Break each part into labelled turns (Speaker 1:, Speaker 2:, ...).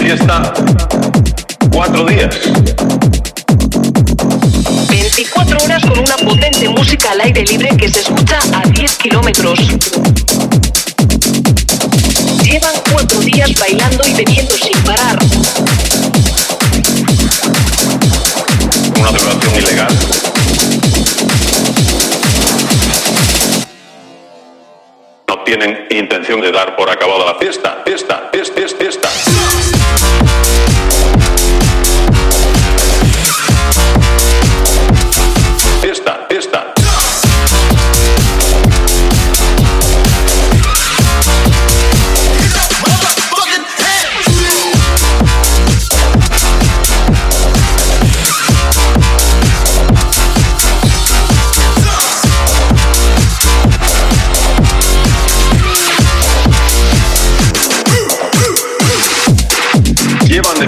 Speaker 1: fiesta cuatro días.
Speaker 2: 24 horas con una potente música al aire libre que se escucha a 10 kilómetros. Llevan cuatro días bailando y bebiendo sin parar.
Speaker 1: Una duración ilegal. No tienen intención de dar por acabada la fiesta, fiesta, fiesta, fiesta. fiesta.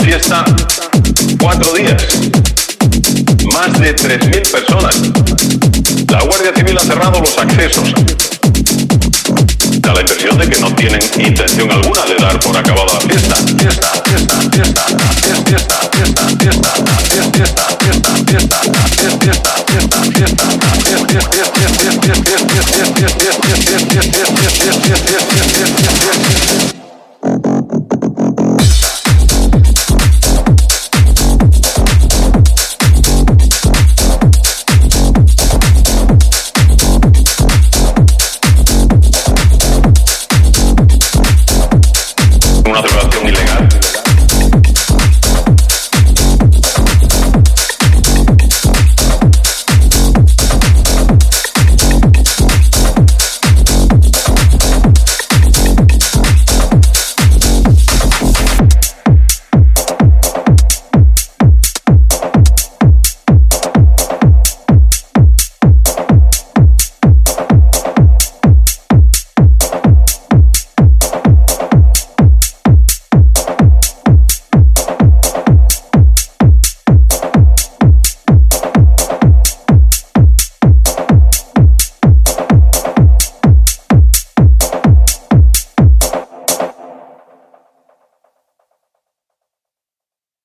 Speaker 1: fiesta cuatro días. Más de 3.000 personas. La Guardia Civil ha cerrado los accesos. Da la impresión de que no tienen intención alguna de dar por acabada la fiesta. Fiesta, fiesta, fiesta, fiesta, fiesta, fiesta, fiesta, fiesta, fiesta, fiesta, fiesta, fiesta, fiesta, fiesta.